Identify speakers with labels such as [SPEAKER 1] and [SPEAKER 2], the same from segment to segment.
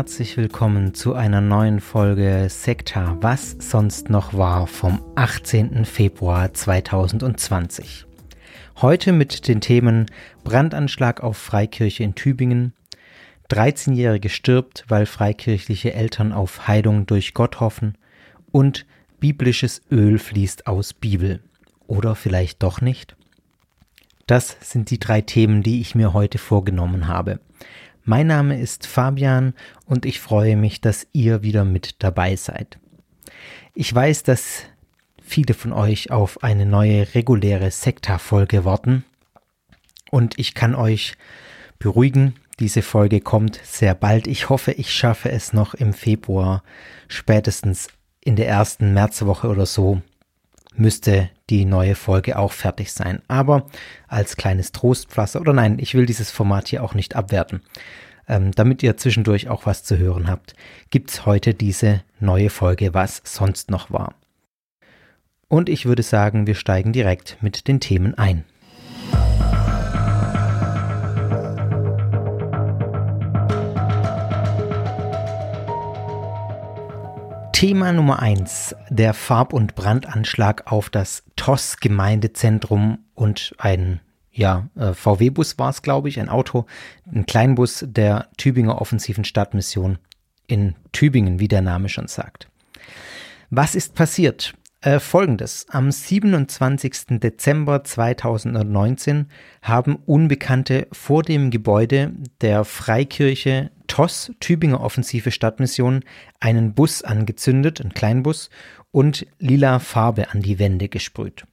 [SPEAKER 1] herzlich willkommen zu einer neuen Folge Sekta, was sonst noch war vom 18. Februar 2020. Heute mit den Themen Brandanschlag auf Freikirche in Tübingen, 13-Jährige stirbt, weil freikirchliche Eltern auf Heilung durch Gott hoffen und biblisches Öl fließt aus Bibel. Oder vielleicht doch nicht? Das sind die drei Themen, die ich mir heute vorgenommen habe. Mein Name ist Fabian und ich freue mich, dass ihr wieder mit dabei seid. Ich weiß, dass viele von euch auf eine neue reguläre Sekta-Folge warten und ich kann euch beruhigen, diese Folge kommt sehr bald. Ich hoffe, ich schaffe es noch im Februar, spätestens in der ersten Märzwoche oder so, müsste die neue Folge auch fertig sein. Aber als kleines Trostpflaster, oder nein, ich will dieses Format hier auch nicht abwerten. Ähm, damit ihr zwischendurch auch was zu hören habt, gibt's heute diese neue Folge, was sonst noch war. Und ich würde sagen, wir steigen direkt mit den Themen ein. Thema Nummer eins: der Farb- und Brandanschlag auf das TOS-Gemeindezentrum und ein ja, äh, VW-Bus war es, glaube ich, ein Auto, ein Kleinbus der Tübinger Offensiven Stadtmission in Tübingen, wie der Name schon sagt. Was ist passiert? Äh, Folgendes. Am 27. Dezember 2019 haben Unbekannte vor dem Gebäude der Freikirche TOS, Tübinger Offensive Stadtmission, einen Bus angezündet, einen Kleinbus, und lila Farbe an die Wände gesprüht.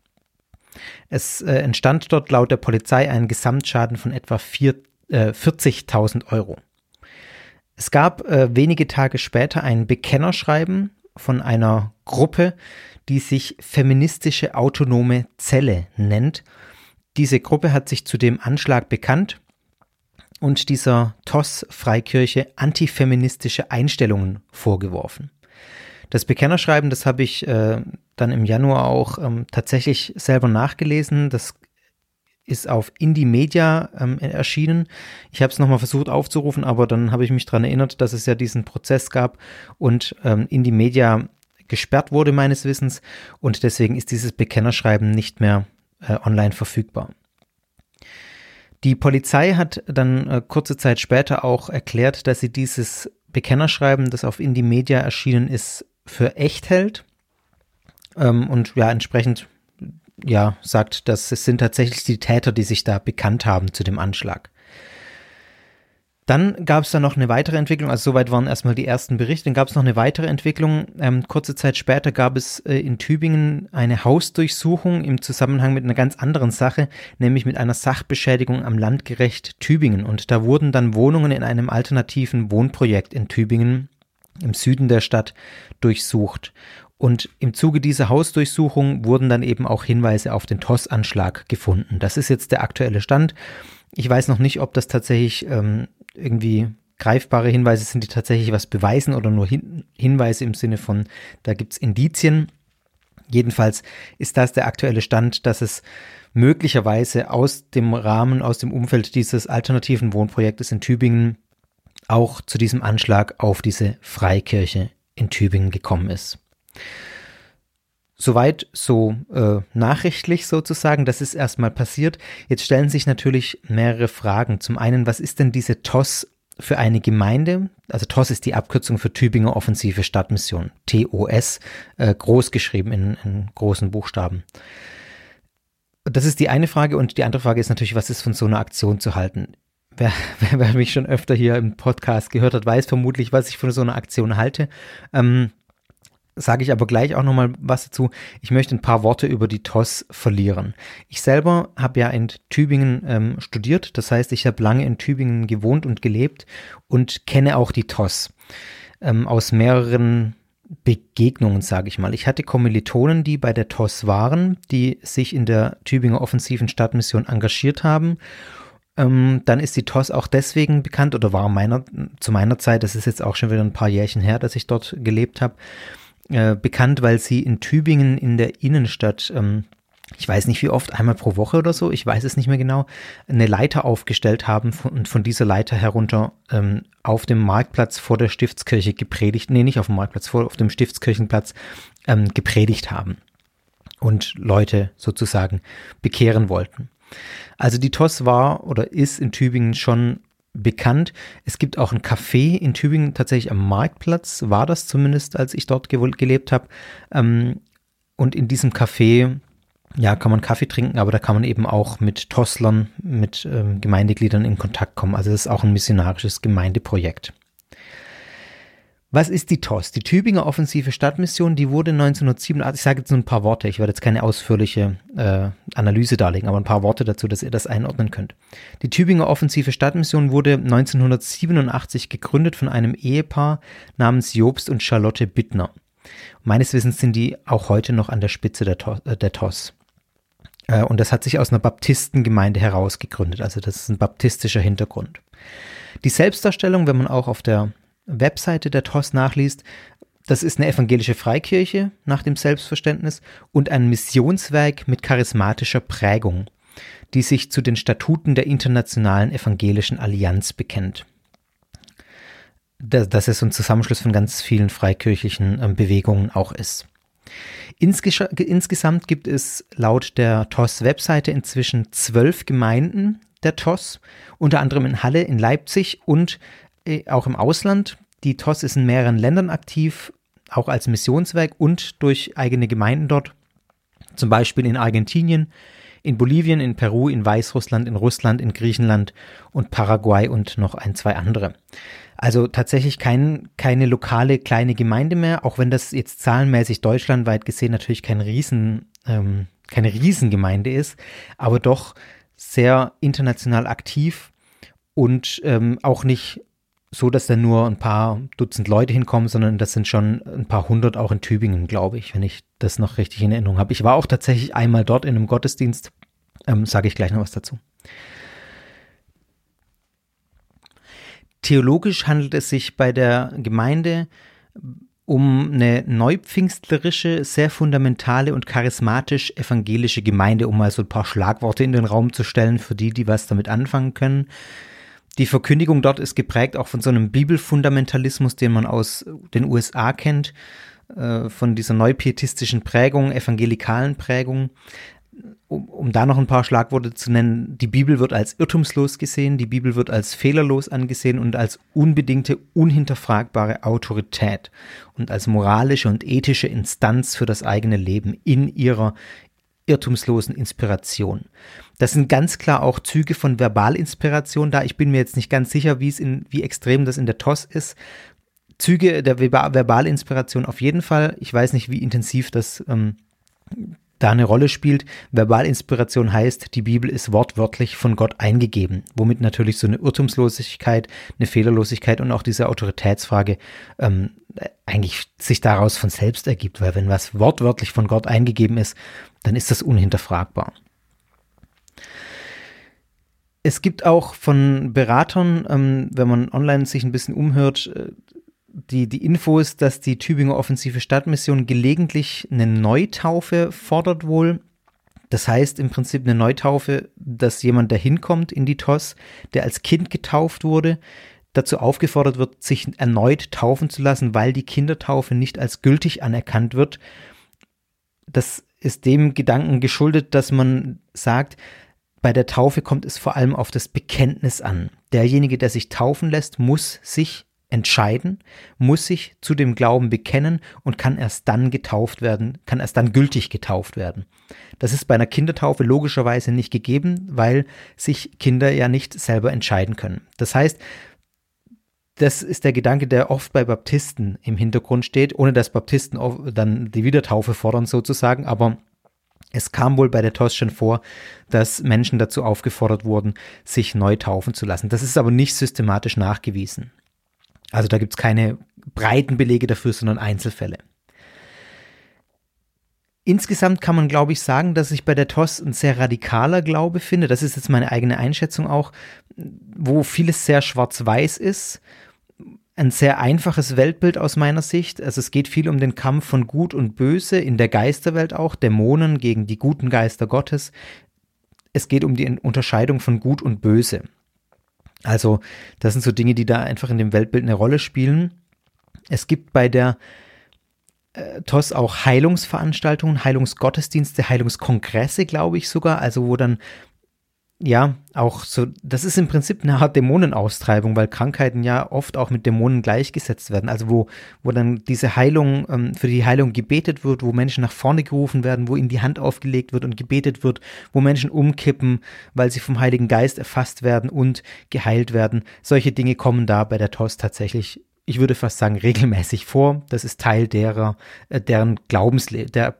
[SPEAKER 1] Es äh, entstand dort laut der Polizei ein Gesamtschaden von etwa äh, 40.000 Euro. Es gab äh, wenige Tage später ein Bekennerschreiben von einer Gruppe, die sich Feministische Autonome Zelle nennt. Diese Gruppe hat sich zu dem Anschlag bekannt und dieser TOS-Freikirche antifeministische Einstellungen vorgeworfen. Das Bekennerschreiben, das habe ich äh, dann im Januar auch ähm, tatsächlich selber nachgelesen. Das ist auf Indie Media ähm, erschienen. Ich habe es nochmal versucht aufzurufen, aber dann habe ich mich daran erinnert, dass es ja diesen Prozess gab und ähm, Indie Media gesperrt wurde meines Wissens und deswegen ist dieses Bekennerschreiben nicht mehr äh, online verfügbar. Die Polizei hat dann äh, kurze Zeit später auch erklärt, dass sie dieses Bekennerschreiben, das auf Indie Media erschienen ist, für echt hält ähm, und ja entsprechend ja sagt, dass es sind tatsächlich die Täter, die sich da bekannt haben zu dem Anschlag. Dann gab es da noch eine weitere Entwicklung, also soweit waren erstmal die ersten Berichte, dann gab es noch eine weitere Entwicklung. Ähm, kurze Zeit später gab es äh, in Tübingen eine Hausdurchsuchung im Zusammenhang mit einer ganz anderen Sache, nämlich mit einer Sachbeschädigung am Landgerecht Tübingen. Und da wurden dann Wohnungen in einem alternativen Wohnprojekt in Tübingen im Süden der Stadt durchsucht. Und im Zuge dieser Hausdurchsuchung wurden dann eben auch Hinweise auf den TOS-Anschlag gefunden. Das ist jetzt der aktuelle Stand. Ich weiß noch nicht, ob das tatsächlich ähm, irgendwie greifbare Hinweise sind, die tatsächlich was beweisen oder nur Hin Hinweise im Sinne von, da gibt es Indizien. Jedenfalls ist das der aktuelle Stand, dass es möglicherweise aus dem Rahmen, aus dem Umfeld dieses alternativen Wohnprojektes in Tübingen auch zu diesem Anschlag auf diese Freikirche in Tübingen gekommen ist. Soweit so äh, nachrichtlich sozusagen, das ist erstmal passiert. Jetzt stellen sich natürlich mehrere Fragen. Zum einen, was ist denn diese TOS für eine Gemeinde? Also TOS ist die Abkürzung für Tübinger Offensive Stadtmission. TOS, äh, groß geschrieben in, in großen Buchstaben. Das ist die eine Frage und die andere Frage ist natürlich, was ist von so einer Aktion zu halten? Wer, wer, wer mich schon öfter hier im Podcast gehört hat, weiß vermutlich, was ich von so einer Aktion halte. Ähm, sage ich aber gleich auch nochmal was dazu. Ich möchte ein paar Worte über die TOS verlieren. Ich selber habe ja in Tübingen ähm, studiert, das heißt, ich habe lange in Tübingen gewohnt und gelebt und kenne auch die TOS ähm, aus mehreren Begegnungen, sage ich mal. Ich hatte Kommilitonen, die bei der TOS waren, die sich in der Tübinger offensiven Stadtmission engagiert haben ähm, dann ist die TOS auch deswegen bekannt oder war meiner, zu meiner Zeit, das ist jetzt auch schon wieder ein paar Jährchen her, dass ich dort gelebt habe, äh, bekannt, weil sie in Tübingen in der Innenstadt ähm, ich weiß nicht wie oft, einmal pro Woche oder so, ich weiß es nicht mehr genau, eine Leiter aufgestellt haben und von dieser Leiter herunter ähm, auf dem Marktplatz vor der Stiftskirche gepredigt, nee, nicht auf dem Marktplatz, vor, auf dem Stiftskirchenplatz ähm, gepredigt haben und Leute sozusagen bekehren wollten. Also die TOS war oder ist in Tübingen schon bekannt. Es gibt auch ein Café in Tübingen, tatsächlich am Marktplatz, war das zumindest, als ich dort gelebt habe. Ähm, und in diesem Café ja, kann man Kaffee trinken, aber da kann man eben auch mit Tosslern, mit ähm, Gemeindegliedern in Kontakt kommen. Also das ist auch ein missionarisches Gemeindeprojekt. Was ist die TOS? Die Tübinger Offensive Stadtmission, die wurde 1987, ich sage jetzt nur ein paar Worte, ich werde jetzt keine ausführliche äh, Analyse darlegen, aber ein paar Worte dazu, dass ihr das einordnen könnt. Die Tübinger Offensive Stadtmission wurde 1987 gegründet von einem Ehepaar namens Jobst und Charlotte Bittner. Meines Wissens sind die auch heute noch an der Spitze der, TOS. Äh, der TOS. Äh, und das hat sich aus einer Baptistengemeinde heraus gegründet, also das ist ein baptistischer Hintergrund. Die Selbstdarstellung, wenn man auch auf der Webseite der TOS nachliest, das ist eine evangelische Freikirche nach dem Selbstverständnis und ein Missionswerk mit charismatischer Prägung, die sich zu den Statuten der Internationalen Evangelischen Allianz bekennt. Das ist ein Zusammenschluss von ganz vielen freikirchlichen ähm, Bewegungen auch ist. Insgesamt gibt es laut der TOS-Webseite inzwischen zwölf Gemeinden der TOS, unter anderem in Halle, in Leipzig und auch im Ausland. Die TOS ist in mehreren Ländern aktiv, auch als Missionswerk und durch eigene Gemeinden dort. Zum Beispiel in Argentinien, in Bolivien, in Peru, in Weißrussland, in Russland, in Griechenland und Paraguay und noch ein, zwei andere. Also tatsächlich kein, keine lokale kleine Gemeinde mehr, auch wenn das jetzt zahlenmäßig deutschlandweit gesehen natürlich kein Riesen, ähm, keine Riesengemeinde ist, aber doch sehr international aktiv und ähm, auch nicht so, dass da nur ein paar Dutzend Leute hinkommen, sondern das sind schon ein paar hundert auch in Tübingen, glaube ich, wenn ich das noch richtig in Erinnerung habe. Ich war auch tatsächlich einmal dort in einem Gottesdienst, ähm, sage ich gleich noch was dazu. Theologisch handelt es sich bei der Gemeinde um eine neupfingstlerische, sehr fundamentale und charismatisch evangelische Gemeinde, um mal so ein paar Schlagworte in den Raum zu stellen für die, die was damit anfangen können. Die Verkündigung dort ist geprägt auch von so einem Bibelfundamentalismus, den man aus den USA kennt, äh, von dieser neupietistischen Prägung, evangelikalen Prägung. Um, um da noch ein paar Schlagworte zu nennen, die Bibel wird als irrtumslos gesehen, die Bibel wird als fehlerlos angesehen und als unbedingte, unhinterfragbare Autorität und als moralische und ethische Instanz für das eigene Leben in ihrer irrtumslosen Inspiration. Das sind ganz klar auch Züge von Verbalinspiration da. Ich bin mir jetzt nicht ganz sicher, wie es in, wie extrem das in der TOS ist. Züge der Verbalinspiration auf jeden Fall. Ich weiß nicht, wie intensiv das ähm, da eine Rolle spielt. Verbalinspiration heißt, die Bibel ist wortwörtlich von Gott eingegeben, womit natürlich so eine Irrtumslosigkeit, eine Fehlerlosigkeit und auch diese Autoritätsfrage ähm, eigentlich sich daraus von selbst ergibt, weil wenn was wortwörtlich von Gott eingegeben ist, dann ist das unhinterfragbar. Es gibt auch von Beratern, ähm, wenn man online sich ein bisschen umhört, äh, die, die Infos, dass die Tübinger Offensive Stadtmission gelegentlich eine Neutaufe fordert wohl. Das heißt im Prinzip eine Neutaufe, dass jemand, der hinkommt in die TOS, der als Kind getauft wurde, dazu aufgefordert wird, sich erneut taufen zu lassen, weil die Kindertaufe nicht als gültig anerkannt wird. Das ist dem Gedanken geschuldet, dass man sagt, bei der Taufe kommt es vor allem auf das Bekenntnis an. Derjenige, der sich taufen lässt, muss sich entscheiden, muss sich zu dem Glauben bekennen und kann erst dann getauft werden, kann erst dann gültig getauft werden. Das ist bei einer Kindertaufe logischerweise nicht gegeben, weil sich Kinder ja nicht selber entscheiden können. Das heißt, das ist der Gedanke, der oft bei Baptisten im Hintergrund steht, ohne dass Baptisten dann die Wiedertaufe fordern sozusagen, aber es kam wohl bei der TOS schon vor, dass Menschen dazu aufgefordert wurden, sich neu taufen zu lassen. Das ist aber nicht systematisch nachgewiesen. Also da gibt es keine breiten Belege dafür, sondern Einzelfälle. Insgesamt kann man, glaube ich, sagen, dass ich bei der TOS ein sehr radikaler Glaube finde. Das ist jetzt meine eigene Einschätzung auch, wo vieles sehr schwarz-weiß ist. Ein sehr einfaches Weltbild aus meiner Sicht. Also es geht viel um den Kampf von Gut und Böse in der Geisterwelt auch, Dämonen gegen die guten Geister Gottes. Es geht um die Unterscheidung von Gut und Böse. Also das sind so Dinge, die da einfach in dem Weltbild eine Rolle spielen. Es gibt bei der äh, TOS auch Heilungsveranstaltungen, Heilungsgottesdienste, Heilungskongresse, glaube ich sogar, also wo dann ja, auch so, das ist im Prinzip eine Art Dämonenaustreibung, weil Krankheiten ja oft auch mit Dämonen gleichgesetzt werden. Also wo, wo dann diese Heilung, ähm, für die Heilung gebetet wird, wo Menschen nach vorne gerufen werden, wo ihnen die Hand aufgelegt wird und gebetet wird, wo Menschen umkippen, weil sie vom Heiligen Geist erfasst werden und geheilt werden. Solche Dinge kommen da bei der TOS tatsächlich ich würde fast sagen, regelmäßig vor. Das ist Teil derer, äh, deren Glaubensleben, der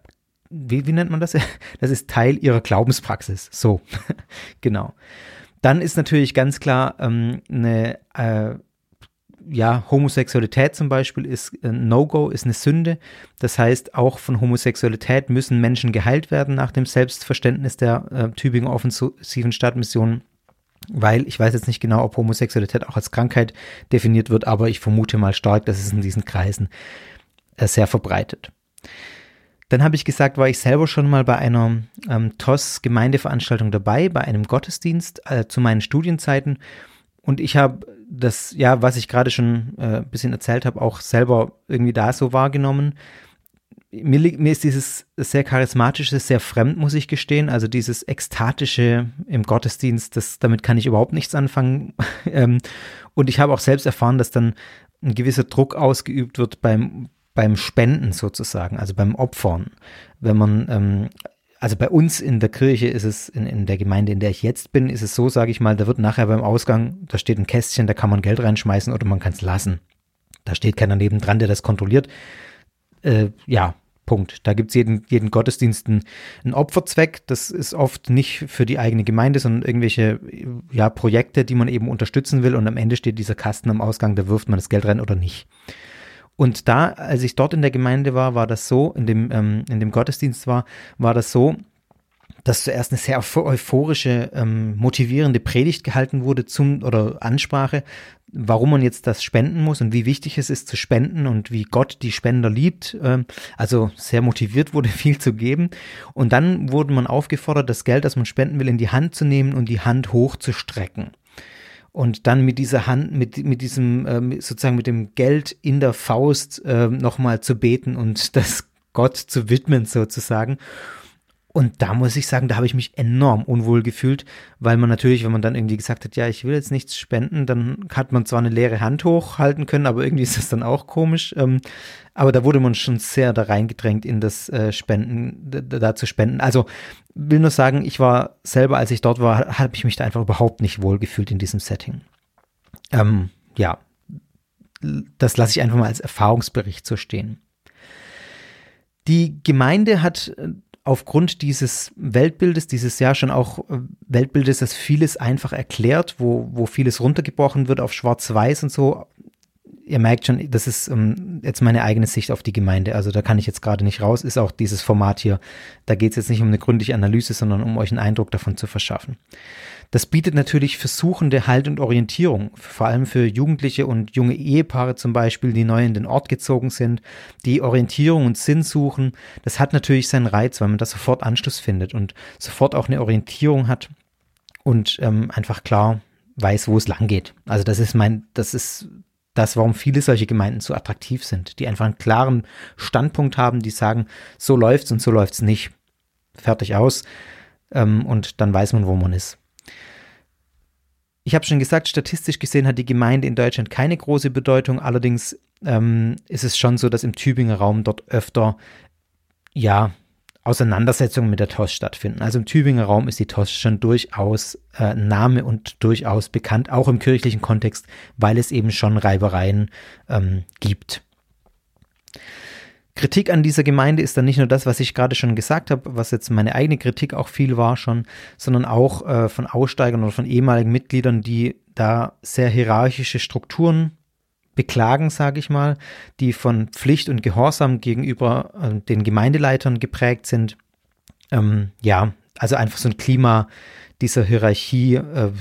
[SPEAKER 1] wie, wie nennt man das? Das ist Teil ihrer Glaubenspraxis. So, genau. Dann ist natürlich ganz klar ähm, eine, äh, ja, Homosexualität zum Beispiel ist ein No-Go, ist eine Sünde. Das heißt, auch von Homosexualität müssen Menschen geheilt werden nach dem Selbstverständnis der äh, Tübinger offensiven Stadtmission. Weil ich weiß jetzt nicht genau, ob Homosexualität auch als Krankheit definiert wird, aber ich vermute mal stark, dass es in diesen Kreisen äh, sehr verbreitet. Dann habe ich gesagt, war ich selber schon mal bei einer ähm, TOS-Gemeindeveranstaltung dabei, bei einem Gottesdienst äh, zu meinen Studienzeiten. Und ich habe das, ja, was ich gerade schon äh, ein bisschen erzählt habe, auch selber irgendwie da so wahrgenommen. Mir, mir, ist dieses sehr charismatische sehr fremd, muss ich gestehen. Also dieses ekstatische im Gottesdienst, das, damit kann ich überhaupt nichts anfangen. Ähm, und ich habe auch selbst erfahren, dass dann ein gewisser Druck ausgeübt wird beim, beim Spenden sozusagen, also beim Opfern. Wenn man, ähm, also bei uns in der Kirche ist es, in, in der Gemeinde, in der ich jetzt bin, ist es so, sage ich mal, da wird nachher beim Ausgang, da steht ein Kästchen, da kann man Geld reinschmeißen oder man kann es lassen. Da steht keiner nebendran, der das kontrolliert. Äh, ja, Punkt. Da gibt es jeden, jeden Gottesdienst einen, Opferzweck. Das ist oft nicht für die eigene Gemeinde, sondern irgendwelche ja, Projekte, die man eben unterstützen will. Und am Ende steht dieser Kasten am Ausgang, da wirft man das Geld rein oder nicht. Und da, als ich dort in der Gemeinde war, war das so, in dem, ähm, in dem Gottesdienst war, war das so, dass zuerst eine sehr euphorische, ähm, motivierende Predigt gehalten wurde zum oder Ansprache, warum man jetzt das spenden muss und wie wichtig es ist zu spenden und wie Gott die Spender liebt. Ähm, also sehr motiviert wurde, viel zu geben. Und dann wurde man aufgefordert, das Geld, das man spenden will, in die Hand zu nehmen und die Hand hochzustrecken und dann mit dieser Hand, mit, mit diesem, äh, sozusagen mit dem Geld in der Faust äh, nochmal zu beten und das Gott zu widmen sozusagen. Und da muss ich sagen, da habe ich mich enorm unwohl gefühlt, weil man natürlich, wenn man dann irgendwie gesagt hat, ja, ich will jetzt nichts spenden, dann hat man zwar eine leere Hand hochhalten können, aber irgendwie ist das dann auch komisch. Ähm, aber da wurde man schon sehr da reingedrängt in das äh, Spenden, da, zu spenden. Also will nur sagen, ich war selber, als ich dort war, habe ich mich da einfach überhaupt nicht wohl gefühlt in diesem Setting. Ähm, ja, das lasse ich einfach mal als Erfahrungsbericht so stehen. Die Gemeinde hat äh, aufgrund dieses Weltbildes, dieses ja schon auch äh, Weltbildes, das vieles einfach erklärt, wo, wo vieles runtergebrochen wird auf Schwarz-Weiß und so. Ihr merkt schon, das ist um, ähm, jetzt meine eigene Sicht auf die Gemeinde. Also da kann ich jetzt gerade nicht raus, ist auch dieses Format hier. Da geht es jetzt nicht um eine gründliche Analyse, sondern um euch einen Eindruck davon zu verschaffen. Das bietet natürlich für Suchende Halt und Orientierung, vor allem für Jugendliche und junge Ehepaare zum Beispiel, die neu in den Ort gezogen sind, die Orientierung und Sinn suchen. Das hat natürlich seinen Reiz, weil man da sofort Anschluss findet und sofort auch eine Orientierung hat und ähm, einfach klar weiß, wo es lang geht. Also das ist mein, das ist das, warum viele solche Gemeinden so attraktiv sind, die einfach einen klaren Standpunkt haben, die sagen, so läuft's und so läuft's nicht. Fertig aus. Ähm, und dann weiß man, wo man ist. Ich habe schon gesagt, statistisch gesehen hat die Gemeinde in Deutschland keine große Bedeutung. Allerdings ähm, ist es schon so, dass im Tübinger Raum dort öfter, ja, Auseinandersetzungen mit der TOS stattfinden. Also im Tübinger Raum ist die TOS schon durchaus äh, Name und durchaus bekannt, auch im kirchlichen Kontext, weil es eben schon Reibereien ähm, gibt. Kritik an dieser Gemeinde ist dann nicht nur das, was ich gerade schon gesagt habe, was jetzt meine eigene Kritik auch viel war schon, sondern auch äh, von Aussteigern oder von ehemaligen Mitgliedern, die da sehr hierarchische Strukturen beklagen, sage ich mal, die von Pflicht und Gehorsam gegenüber äh, den Gemeindeleitern geprägt sind. Ähm, ja, also einfach so ein Klima dieser Hierarchie, äh,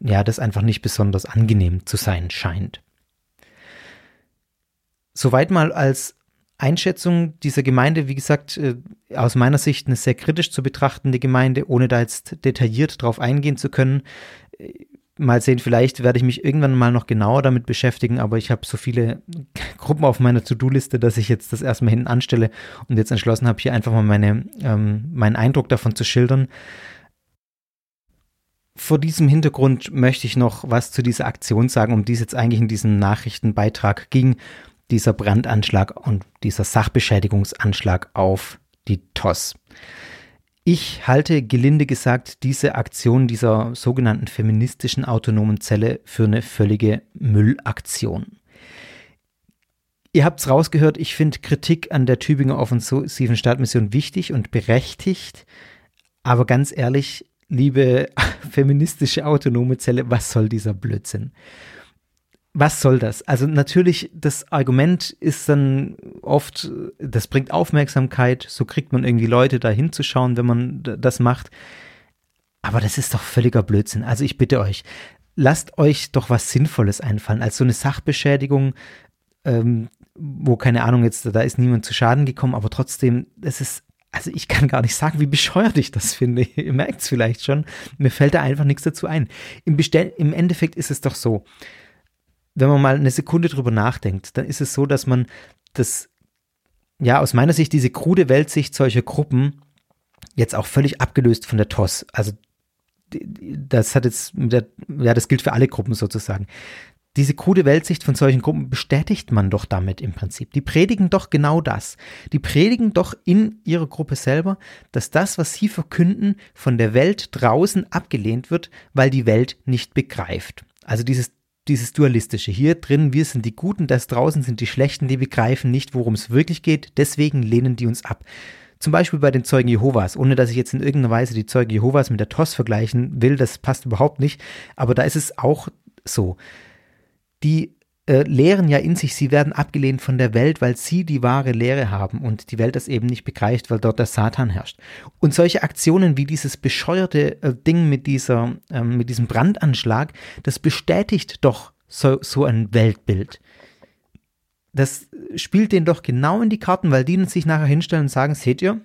[SPEAKER 1] ja, das einfach nicht besonders angenehm zu sein scheint. Soweit mal als Einschätzung dieser Gemeinde, wie gesagt, äh, aus meiner Sicht eine sehr kritisch zu betrachtende Gemeinde, ohne da jetzt detailliert drauf eingehen zu können. Mal sehen, vielleicht werde ich mich irgendwann mal noch genauer damit beschäftigen, aber ich habe so viele Gruppen auf meiner To-Do-Liste, dass ich jetzt das erstmal hinten anstelle und jetzt entschlossen habe, hier einfach mal meine, ähm, meinen Eindruck davon zu schildern. Vor diesem Hintergrund möchte ich noch was zu dieser Aktion sagen, um die es jetzt eigentlich in diesem Nachrichtenbeitrag ging dieser Brandanschlag und dieser Sachbeschädigungsanschlag auf die TOS. Ich halte gelinde gesagt diese Aktion dieser sogenannten feministischen autonomen Zelle für eine völlige Müllaktion. Ihr habt es rausgehört, ich finde Kritik an der Tübinger offensiven Stadtmission wichtig und berechtigt. Aber ganz ehrlich, liebe feministische autonome Zelle, was soll dieser Blödsinn? Was soll das? Also natürlich, das Argument ist dann oft, das bringt Aufmerksamkeit, so kriegt man irgendwie Leute da hinzuschauen, wenn man das macht. Aber das ist doch völliger Blödsinn. Also ich bitte euch, lasst euch doch was Sinnvolles einfallen, als so eine Sachbeschädigung, ähm, wo keine Ahnung jetzt, da ist niemand zu Schaden gekommen, aber trotzdem, es ist also ich kann gar nicht sagen, wie bescheuert ich das finde. Ihr merkt es vielleicht schon. Mir fällt da einfach nichts dazu ein. Im, Bestell Im Endeffekt ist es doch so wenn man mal eine Sekunde drüber nachdenkt, dann ist es so, dass man das, ja, aus meiner Sicht, diese krude Weltsicht solcher Gruppen jetzt auch völlig abgelöst von der TOS. Also, das hat jetzt, der, ja, das gilt für alle Gruppen sozusagen. Diese krude Weltsicht von solchen Gruppen bestätigt man doch damit im Prinzip. Die predigen doch genau das. Die predigen doch in ihrer Gruppe selber, dass das, was sie verkünden, von der Welt draußen abgelehnt wird, weil die Welt nicht begreift. Also dieses dieses Dualistische. Hier drin, wir sind die Guten, das draußen sind die Schlechten, die begreifen nicht, worum es wirklich geht, deswegen lehnen die uns ab. Zum Beispiel bei den Zeugen Jehovas, ohne dass ich jetzt in irgendeiner Weise die Zeugen Jehovas mit der TOS vergleichen will, das passt überhaupt nicht, aber da ist es auch so. Die äh, lehren ja in sich, sie werden abgelehnt von der Welt, weil sie die wahre Lehre haben und die Welt das eben nicht begreift, weil dort der Satan herrscht. Und solche Aktionen wie dieses bescheuerte äh, Ding mit, dieser, äh, mit diesem Brandanschlag, das bestätigt doch so, so ein Weltbild. Das spielt denen doch genau in die Karten, weil die sich nachher hinstellen und sagen, seht ihr,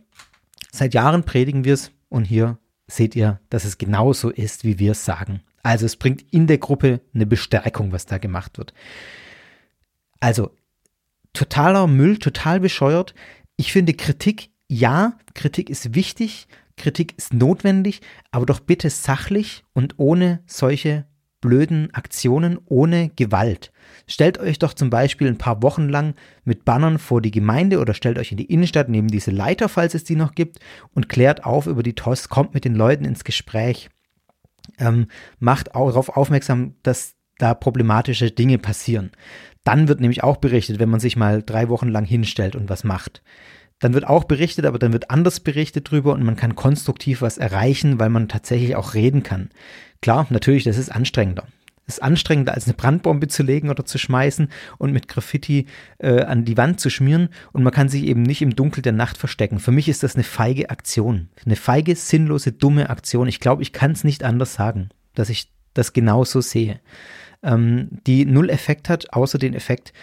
[SPEAKER 1] seit Jahren predigen wir es und hier seht ihr, dass es genauso ist, wie wir es sagen. Also es bringt in der Gruppe eine Bestärkung, was da gemacht wird. Also totaler Müll, total bescheuert. Ich finde Kritik, ja, Kritik ist wichtig, Kritik ist notwendig, aber doch bitte sachlich und ohne solche blöden Aktionen, ohne Gewalt. Stellt euch doch zum Beispiel ein paar Wochen lang mit Bannern vor die Gemeinde oder stellt euch in die Innenstadt neben diese Leiter, falls es die noch gibt, und klärt auf über die TOS, kommt mit den Leuten ins Gespräch ähm, macht auch darauf aufmerksam, dass da problematische Dinge passieren. Dann wird nämlich auch berichtet, wenn man sich mal drei Wochen lang hinstellt und was macht. Dann wird auch berichtet, aber dann wird anders berichtet drüber und man kann konstruktiv was erreichen, weil man tatsächlich auch reden kann. Klar, natürlich, das ist anstrengender. Ist anstrengender, als eine Brandbombe zu legen oder zu schmeißen und mit Graffiti äh, an die Wand zu schmieren. Und man kann sich eben nicht im Dunkel der Nacht verstecken. Für mich ist das eine feige Aktion. Eine feige, sinnlose, dumme Aktion. Ich glaube, ich kann es nicht anders sagen, dass ich das genauso sehe. Ähm, die null Effekt hat, außer den Effekt,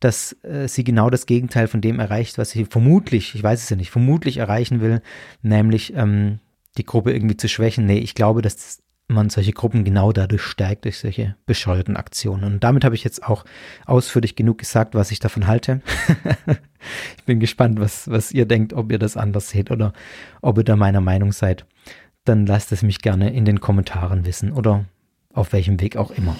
[SPEAKER 1] dass äh, sie genau das Gegenteil von dem erreicht, was sie vermutlich, ich weiß es ja nicht, vermutlich erreichen will, nämlich ähm, die Gruppe irgendwie zu schwächen. Nee, ich glaube, dass man solche Gruppen genau dadurch stärkt, durch solche bescheuerten Aktionen. Und damit habe ich jetzt auch ausführlich genug gesagt, was ich davon halte. ich bin gespannt, was, was ihr denkt, ob ihr das anders seht oder ob ihr da meiner Meinung seid. Dann lasst es mich gerne in den Kommentaren wissen oder auf welchem Weg auch immer.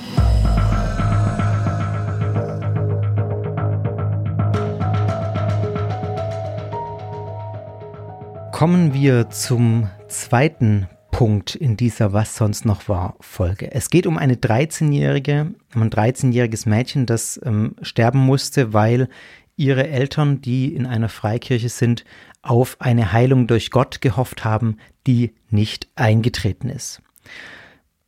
[SPEAKER 1] Kommen wir zum zweiten Punkt in dieser Was sonst noch war Folge. Es geht um eine 13-jährige, um ein 13-jähriges Mädchen, das ähm, sterben musste, weil ihre Eltern, die in einer Freikirche sind, auf eine Heilung durch Gott gehofft haben, die nicht eingetreten ist.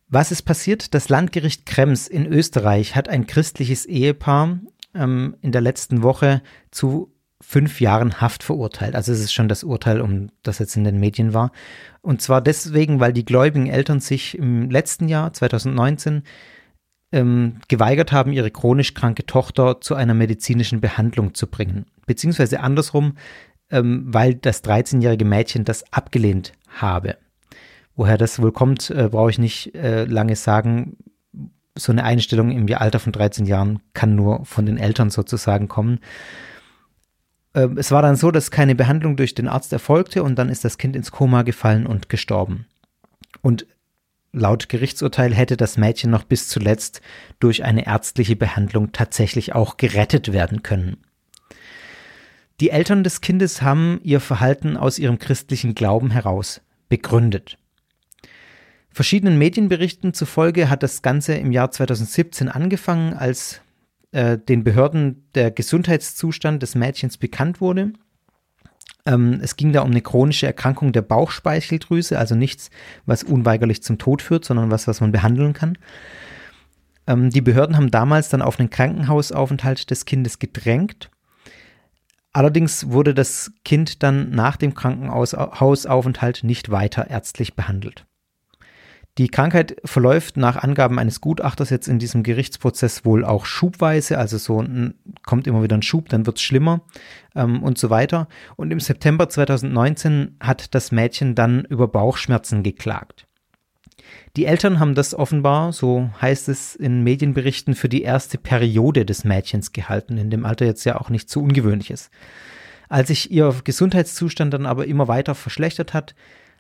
[SPEAKER 1] Was ist passiert? Das Landgericht Krems in Österreich hat ein christliches Ehepaar ähm, in der letzten Woche zu fünf Jahren Haft verurteilt. Also es ist schon das Urteil, um das jetzt in den Medien war. Und zwar deswegen, weil die gläubigen Eltern sich im letzten Jahr, 2019, ähm, geweigert haben, ihre chronisch kranke Tochter zu einer medizinischen Behandlung zu bringen. Beziehungsweise andersrum, ähm, weil das 13-jährige Mädchen das abgelehnt habe. Woher das wohl kommt, äh, brauche ich nicht äh, lange sagen. So eine Einstellung im Alter von 13 Jahren kann nur von den Eltern sozusagen kommen. Ähm, es war dann so, dass keine Behandlung durch den Arzt erfolgte und dann ist das Kind ins Koma gefallen und gestorben. Und laut Gerichtsurteil hätte das Mädchen noch bis zuletzt durch eine ärztliche Behandlung tatsächlich auch gerettet werden können. Die Eltern des Kindes haben ihr Verhalten aus ihrem christlichen Glauben heraus begründet. Verschiedenen Medienberichten zufolge hat das Ganze im Jahr 2017 angefangen, als äh, den Behörden der Gesundheitszustand des Mädchens bekannt wurde. Ähm, es ging da um eine chronische Erkrankung der Bauchspeicheldrüse, also nichts, was unweigerlich zum Tod führt, sondern was, was man behandeln kann. Ähm, die Behörden haben damals dann auf einen Krankenhausaufenthalt des Kindes gedrängt. Allerdings wurde das Kind dann nach dem Krankenhausaufenthalt nicht weiter ärztlich behandelt. Die Krankheit verläuft nach Angaben eines Gutachters jetzt in diesem Gerichtsprozess wohl auch schubweise, also so kommt immer wieder ein Schub, dann wird es schlimmer ähm, und so weiter. Und im September 2019 hat das Mädchen dann über Bauchschmerzen geklagt. Die Eltern haben das offenbar, so heißt es in Medienberichten, für die erste Periode des Mädchens gehalten, in dem Alter jetzt ja auch nicht so ungewöhnlich ist. Als sich ihr Gesundheitszustand dann aber immer weiter verschlechtert hat,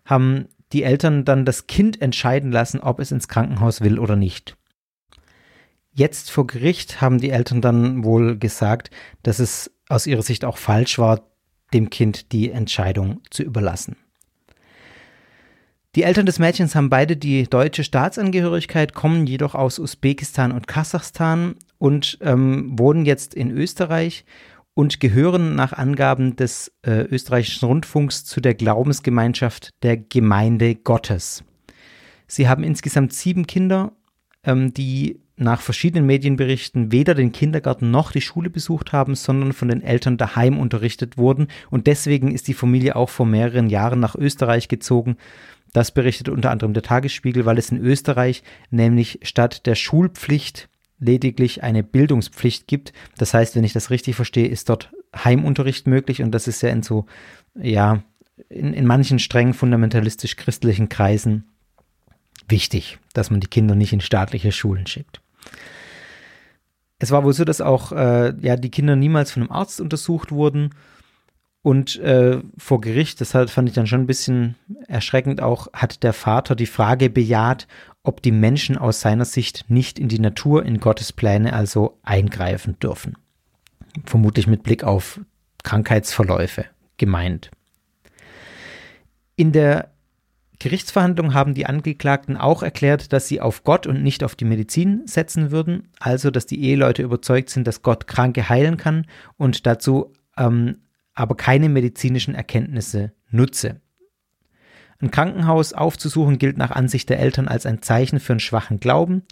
[SPEAKER 1] haben die Eltern dann das Kind entscheiden lassen, ob es ins Krankenhaus will oder nicht. Jetzt vor Gericht haben die Eltern dann wohl gesagt, dass es aus ihrer Sicht auch falsch war, dem Kind die Entscheidung zu überlassen. Die Eltern des Mädchens haben beide die deutsche Staatsangehörigkeit, kommen jedoch aus Usbekistan und Kasachstan und ähm, wohnen jetzt in Österreich und gehören nach Angaben des äh, österreichischen Rundfunks zu der Glaubensgemeinschaft der Gemeinde Gottes. Sie haben insgesamt sieben Kinder, ähm, die nach verschiedenen Medienberichten weder den Kindergarten noch die Schule besucht haben, sondern von den Eltern daheim unterrichtet wurden. Und deswegen ist die Familie auch vor mehreren Jahren nach Österreich gezogen. Das berichtet unter anderem der Tagesspiegel, weil es in Österreich nämlich statt der Schulpflicht lediglich eine Bildungspflicht gibt. Das heißt, wenn ich das richtig verstehe, ist dort Heimunterricht möglich und das ist ja in so, ja, in, in manchen streng fundamentalistisch-christlichen Kreisen wichtig, dass man die Kinder nicht in staatliche Schulen schickt. Es war wohl so, dass auch äh, ja, die Kinder niemals von einem Arzt untersucht wurden und äh, vor Gericht, das fand ich dann schon ein bisschen erschreckend auch, hat der Vater die Frage bejaht, ob die Menschen aus seiner Sicht nicht in die Natur, in Gottes Pläne also eingreifen dürfen. Vermutlich mit Blick auf Krankheitsverläufe gemeint. In der Gerichtsverhandlung haben die Angeklagten auch erklärt, dass sie auf Gott und nicht auf die Medizin setzen würden, also dass die Eheleute überzeugt sind, dass Gott Kranke heilen kann und dazu ähm, aber keine medizinischen Erkenntnisse nutze. Ein Krankenhaus aufzusuchen gilt nach Ansicht der Eltern als ein Zeichen für einen schwachen Glauben.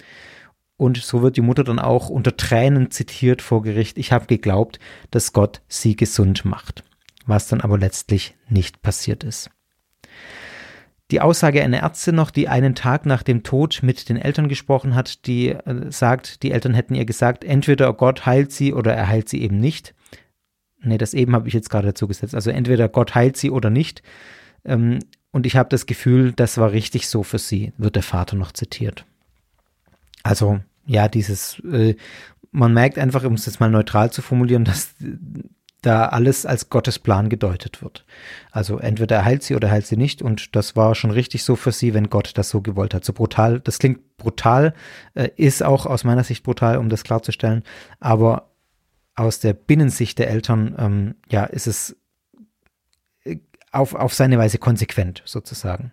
[SPEAKER 1] Und so wird die Mutter dann auch unter Tränen zitiert vor Gericht, ich habe geglaubt, dass Gott sie gesund macht, was dann aber letztlich nicht passiert ist. Die Aussage einer Ärztin noch, die einen Tag nach dem Tod mit den Eltern gesprochen hat, die äh, sagt, die Eltern hätten ihr gesagt, entweder Gott heilt sie oder er heilt sie eben nicht. Nee, das eben habe ich jetzt gerade dazu gesetzt. Also entweder Gott heilt sie oder nicht. Ähm, und ich habe das Gefühl, das war richtig so für sie, wird der Vater noch zitiert. Also ja, dieses, äh, man merkt einfach, um es jetzt mal neutral zu formulieren, dass da alles als Gottes Plan gedeutet wird. Also entweder er heilt sie oder er heilt sie nicht und das war schon richtig so für sie, wenn Gott das so gewollt hat. So brutal, das klingt brutal, äh, ist auch aus meiner Sicht brutal, um das klarzustellen, aber aus der Binnensicht der Eltern, ähm, ja, ist es auf, auf seine Weise konsequent sozusagen.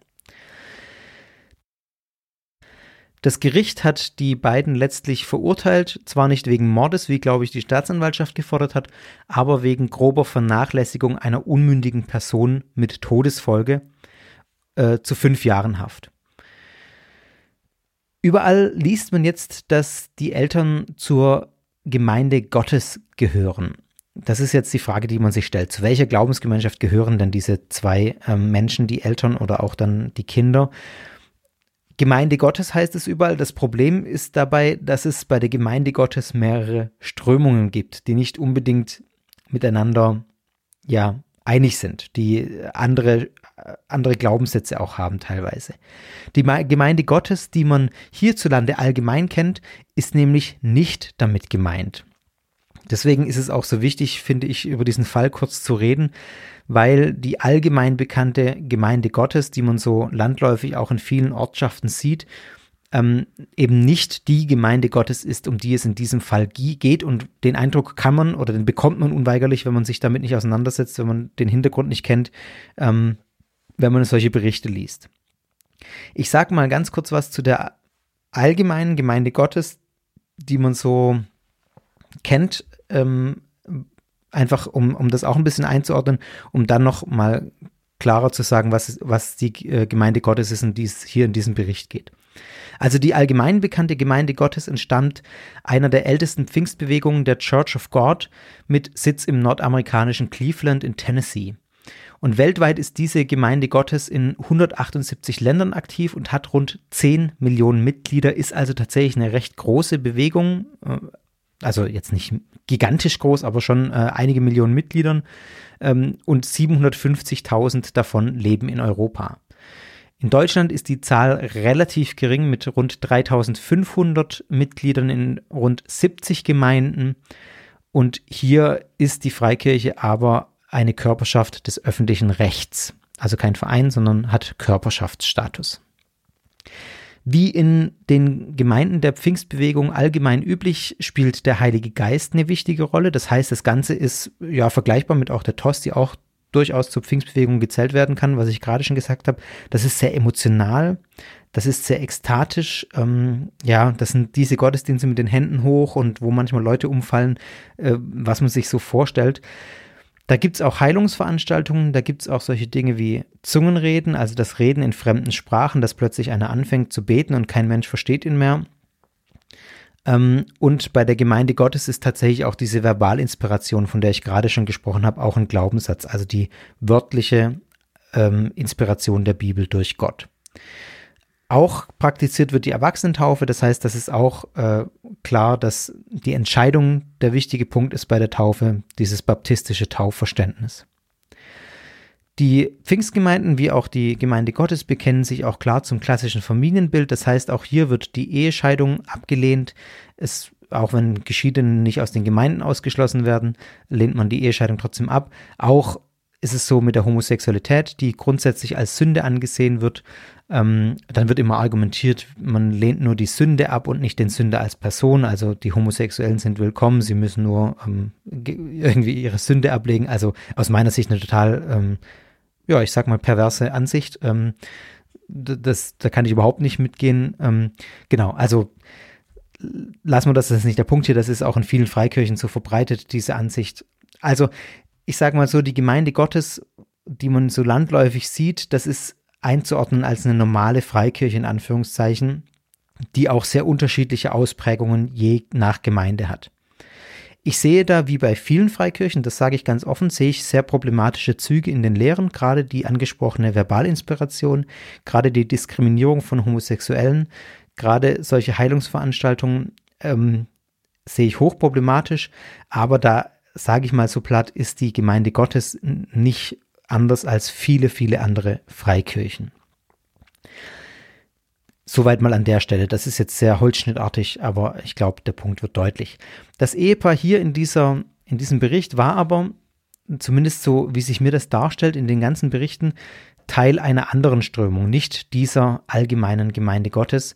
[SPEAKER 1] Das Gericht hat die beiden letztlich verurteilt, zwar nicht wegen Mordes, wie glaube ich die Staatsanwaltschaft gefordert hat, aber wegen grober Vernachlässigung einer unmündigen Person mit Todesfolge äh, zu fünf Jahren Haft. Überall liest man jetzt, dass die Eltern zur Gemeinde Gottes gehören? Das ist jetzt die Frage, die man sich stellt. Zu welcher Glaubensgemeinschaft gehören denn diese zwei äh, Menschen, die Eltern oder auch dann die Kinder? Gemeinde Gottes heißt es überall. Das Problem ist dabei, dass es bei der Gemeinde Gottes mehrere Strömungen gibt, die nicht unbedingt miteinander ja einig sind, die andere andere Glaubenssätze auch haben teilweise. Die Gemeinde Gottes, die man hierzulande allgemein kennt, ist nämlich nicht damit gemeint. Deswegen ist es auch so wichtig, finde ich, über diesen Fall kurz zu reden, weil die allgemein bekannte Gemeinde Gottes, die man so landläufig auch in vielen Ortschaften sieht, ähm, eben nicht die Gemeinde Gottes ist, um die es in diesem Fall geht. Und den Eindruck kann man oder den bekommt man unweigerlich, wenn man sich damit nicht auseinandersetzt, wenn man den Hintergrund nicht kennt, ähm, wenn man solche Berichte liest. Ich sage mal ganz kurz was zu der allgemeinen Gemeinde Gottes, die man so kennt, ähm, einfach um, um das auch ein bisschen einzuordnen, um dann noch mal klarer zu sagen, was, was die äh, Gemeinde Gottes ist, um die es hier in diesem Bericht geht. Also die allgemein bekannte Gemeinde Gottes entstammt einer der ältesten Pfingstbewegungen der Church of God mit Sitz im nordamerikanischen Cleveland in Tennessee. Und weltweit ist diese Gemeinde Gottes in 178 Ländern aktiv und hat rund 10 Millionen Mitglieder, ist also tatsächlich eine recht große Bewegung. Also jetzt nicht gigantisch groß, aber schon äh, einige Millionen Mitgliedern. Ähm, und 750.000 davon leben in Europa. In Deutschland ist die Zahl relativ gering mit rund 3500 Mitgliedern in rund 70 Gemeinden. Und hier ist die Freikirche aber eine Körperschaft des öffentlichen Rechts. Also kein Verein, sondern hat Körperschaftsstatus. Wie in den Gemeinden der Pfingstbewegung allgemein üblich, spielt der Heilige Geist eine wichtige Rolle. Das heißt, das Ganze ist ja vergleichbar mit auch der TOS, die auch durchaus zur Pfingstbewegung gezählt werden kann, was ich gerade schon gesagt habe. Das ist sehr emotional, das ist sehr ekstatisch. Ähm, ja, das sind diese Gottesdienste mit den Händen hoch und wo manchmal Leute umfallen, äh, was man sich so vorstellt. Da gibt es auch Heilungsveranstaltungen, da gibt es auch solche Dinge wie Zungenreden, also das Reden in fremden Sprachen, dass plötzlich einer anfängt zu beten und kein Mensch versteht ihn mehr. Ähm, und bei der Gemeinde Gottes ist tatsächlich auch diese Verbalinspiration, von der ich gerade schon gesprochen habe, auch ein Glaubenssatz, also die wörtliche ähm, Inspiration der Bibel durch Gott. Auch praktiziert wird die Erwachsenentaufe, das heißt, das ist auch äh, klar, dass die Entscheidung der wichtige Punkt ist bei der Taufe, dieses baptistische Taufverständnis. Die Pfingstgemeinden wie auch die Gemeinde Gottes bekennen sich auch klar zum klassischen Familienbild. Das heißt, auch hier wird die Ehescheidung abgelehnt. Es, auch wenn Geschiedene nicht aus den Gemeinden ausgeschlossen werden, lehnt man die Ehescheidung trotzdem ab. Auch ist es so mit der Homosexualität, die grundsätzlich als Sünde angesehen wird. Ähm, dann wird immer argumentiert, man lehnt nur die Sünde ab und nicht den Sünder als Person. Also die Homosexuellen sind willkommen, sie müssen nur ähm, irgendwie ihre Sünde ablegen. Also aus meiner Sicht eine total, ähm, ja, ich sag mal, perverse Ansicht. Ähm, das, da kann ich überhaupt nicht mitgehen. Ähm, genau, also lassen wir das, das ist nicht der Punkt hier, das ist auch in vielen Freikirchen so verbreitet, diese Ansicht. Also ich sage mal so, die Gemeinde Gottes, die man so landläufig sieht, das ist einzuordnen als eine normale Freikirche in Anführungszeichen, die auch sehr unterschiedliche Ausprägungen je nach Gemeinde hat. Ich sehe da, wie bei vielen Freikirchen, das sage ich ganz offen, sehe ich sehr problematische Züge in den Lehren, gerade die angesprochene Verbalinspiration, gerade die Diskriminierung von Homosexuellen, gerade solche Heilungsveranstaltungen ähm, sehe ich hochproblematisch, aber da sage ich mal so platt, ist die Gemeinde Gottes nicht anders als viele, viele andere Freikirchen. Soweit mal an der Stelle. Das ist jetzt sehr holzschnittartig, aber ich glaube, der Punkt wird deutlich. Das Ehepaar hier in, dieser, in diesem Bericht war aber, zumindest so wie sich mir das darstellt in den ganzen Berichten, Teil einer anderen Strömung, nicht dieser allgemeinen Gemeinde Gottes,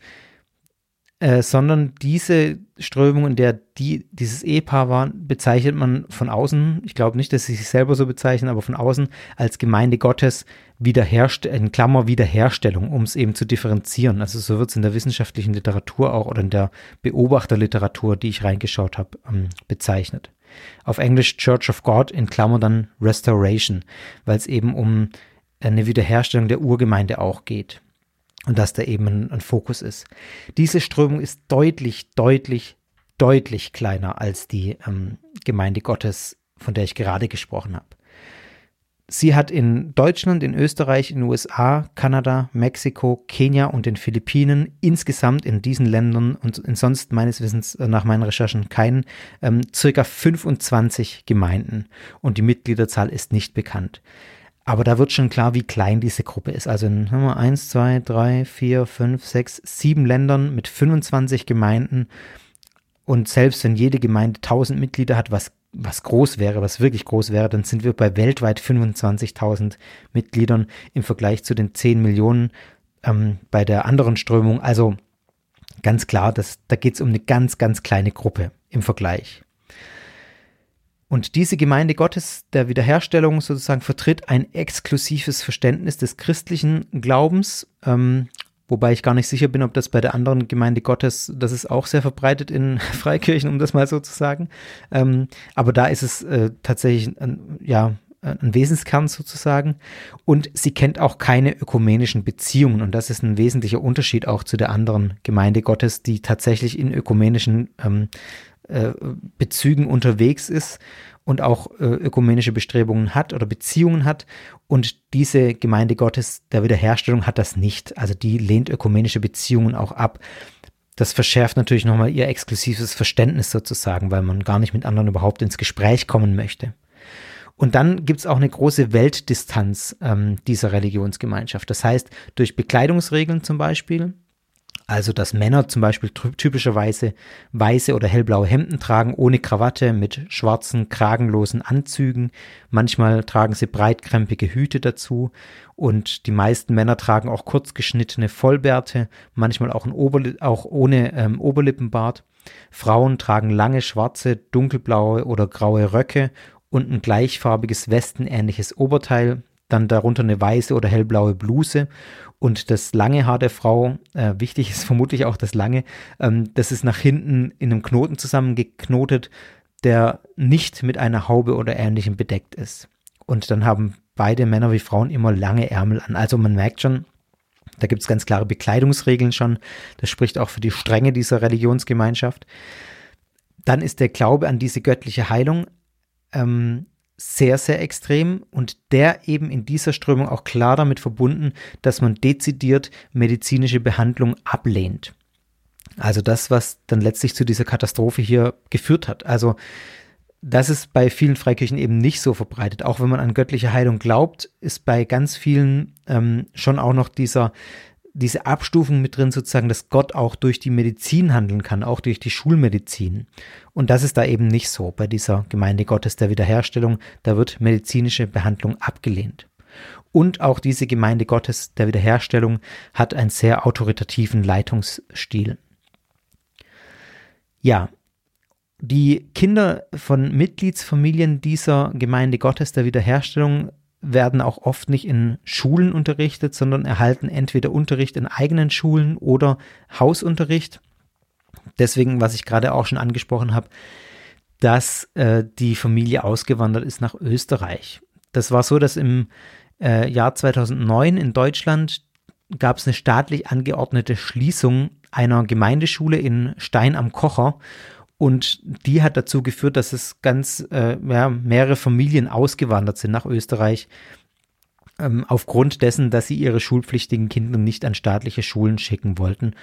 [SPEAKER 1] äh, sondern diese Strömung, in der die, dieses Ehepaar war, bezeichnet man von außen, ich glaube nicht, dass sie sich selber so bezeichnen, aber von außen als Gemeinde Gottes Wiederherstellung, in Klammer Wiederherstellung, um es eben zu differenzieren. Also so wird es in der wissenschaftlichen Literatur auch oder in der Beobachterliteratur, die ich reingeschaut habe, ähm, bezeichnet. Auf Englisch Church of God in Klammer dann Restoration, weil es eben um eine Wiederherstellung der Urgemeinde auch geht und dass da eben ein, ein, Fokus ist. Diese Strömung ist deutlich, deutlich, deutlich kleiner als die ähm, Gemeinde Gottes, von der ich gerade gesprochen habe. Sie hat in Deutschland, in Österreich, in den USA, Kanada, Mexiko, Kenia und den Philippinen insgesamt in diesen Ländern und sonst meines Wissens äh, nach meinen Recherchen keinen, ähm, circa 25 Gemeinden und die Mitgliederzahl ist nicht bekannt. Aber da wird schon klar, wie klein diese Gruppe ist. Also in 1, 2, 3, 4, 5, 6, 7 Ländern mit 25 Gemeinden. Und selbst wenn jede Gemeinde 1000 Mitglieder hat, was was groß wäre, was wirklich groß wäre, dann sind wir bei weltweit 25.000 Mitgliedern im Vergleich zu den 10 Millionen ähm, bei der anderen Strömung. Also ganz klar, dass, da geht es um eine ganz, ganz kleine Gruppe im Vergleich. Und diese Gemeinde Gottes der Wiederherstellung sozusagen vertritt ein exklusives Verständnis des christlichen Glaubens ähm, Wobei ich gar nicht sicher bin, ob das bei der anderen Gemeinde Gottes, das ist auch sehr verbreitet in Freikirchen, um das mal so zu sagen. Ähm, aber da ist es äh, tatsächlich, ein, ja, ein Wesenskern sozusagen. Und sie kennt auch keine ökumenischen Beziehungen. Und das ist ein wesentlicher Unterschied auch zu der anderen Gemeinde Gottes, die tatsächlich in ökumenischen ähm, äh, Bezügen unterwegs ist und auch äh, ökumenische Bestrebungen hat oder Beziehungen hat. Und diese Gemeinde Gottes der Wiederherstellung hat das nicht. Also die lehnt ökumenische Beziehungen auch ab. Das verschärft natürlich nochmal ihr exklusives Verständnis sozusagen, weil man gar nicht mit anderen überhaupt ins Gespräch kommen möchte. Und dann gibt es auch eine große Weltdistanz ähm, dieser Religionsgemeinschaft. Das heißt, durch Bekleidungsregeln zum Beispiel, also, dass Männer zum Beispiel typischerweise weiße oder hellblaue Hemden tragen, ohne Krawatte, mit schwarzen, kragenlosen Anzügen. Manchmal tragen sie breitkrempige Hüte dazu. Und die meisten Männer tragen auch kurzgeschnittene Vollbärte, manchmal auch, Oberli auch ohne ähm, Oberlippenbart. Frauen tragen lange schwarze, dunkelblaue oder graue Röcke und ein gleichfarbiges westenähnliches Oberteil, dann darunter eine weiße oder hellblaue Bluse und das lange Haar der Frau, äh, wichtig ist vermutlich auch das lange, ähm, das ist nach hinten in einem Knoten zusammengeknotet, der nicht mit einer Haube oder ähnlichem bedeckt ist. Und dann haben beide Männer wie Frauen immer lange Ärmel an. Also man merkt schon, da gibt es ganz klare Bekleidungsregeln schon. Das spricht auch für die Strenge dieser Religionsgemeinschaft. Dann ist der Glaube an diese göttliche Heilung ähm, sehr, sehr extrem und der eben in dieser Strömung auch klar damit verbunden, dass man dezidiert medizinische Behandlung ablehnt. Also das, was dann letztlich zu dieser Katastrophe hier geführt hat. Also das ist bei vielen Freikirchen eben nicht so verbreitet. Auch wenn man an göttliche Heilung glaubt, ist bei ganz vielen ähm, schon auch noch dieser diese Abstufung mit drin, sozusagen, dass Gott auch durch die Medizin handeln kann, auch durch die Schulmedizin. Und das ist da eben nicht so bei dieser Gemeinde Gottes der Wiederherstellung. Da wird medizinische Behandlung abgelehnt. Und auch diese Gemeinde Gottes der Wiederherstellung hat einen sehr autoritativen Leitungsstil. Ja, die Kinder von Mitgliedsfamilien dieser Gemeinde Gottes der Wiederherstellung werden auch oft nicht in Schulen unterrichtet, sondern erhalten entweder Unterricht in eigenen Schulen oder Hausunterricht. Deswegen, was ich gerade auch schon angesprochen habe, dass äh, die Familie ausgewandert ist nach Österreich. Das war so, dass im äh, Jahr 2009 in Deutschland gab es eine staatlich angeordnete Schließung einer Gemeindeschule in Stein am Kocher und die hat dazu geführt, dass es ganz äh, ja, mehrere Familien ausgewandert sind nach Österreich, ähm, aufgrund dessen, dass sie ihre schulpflichtigen Kinder nicht an staatliche Schulen schicken wollten,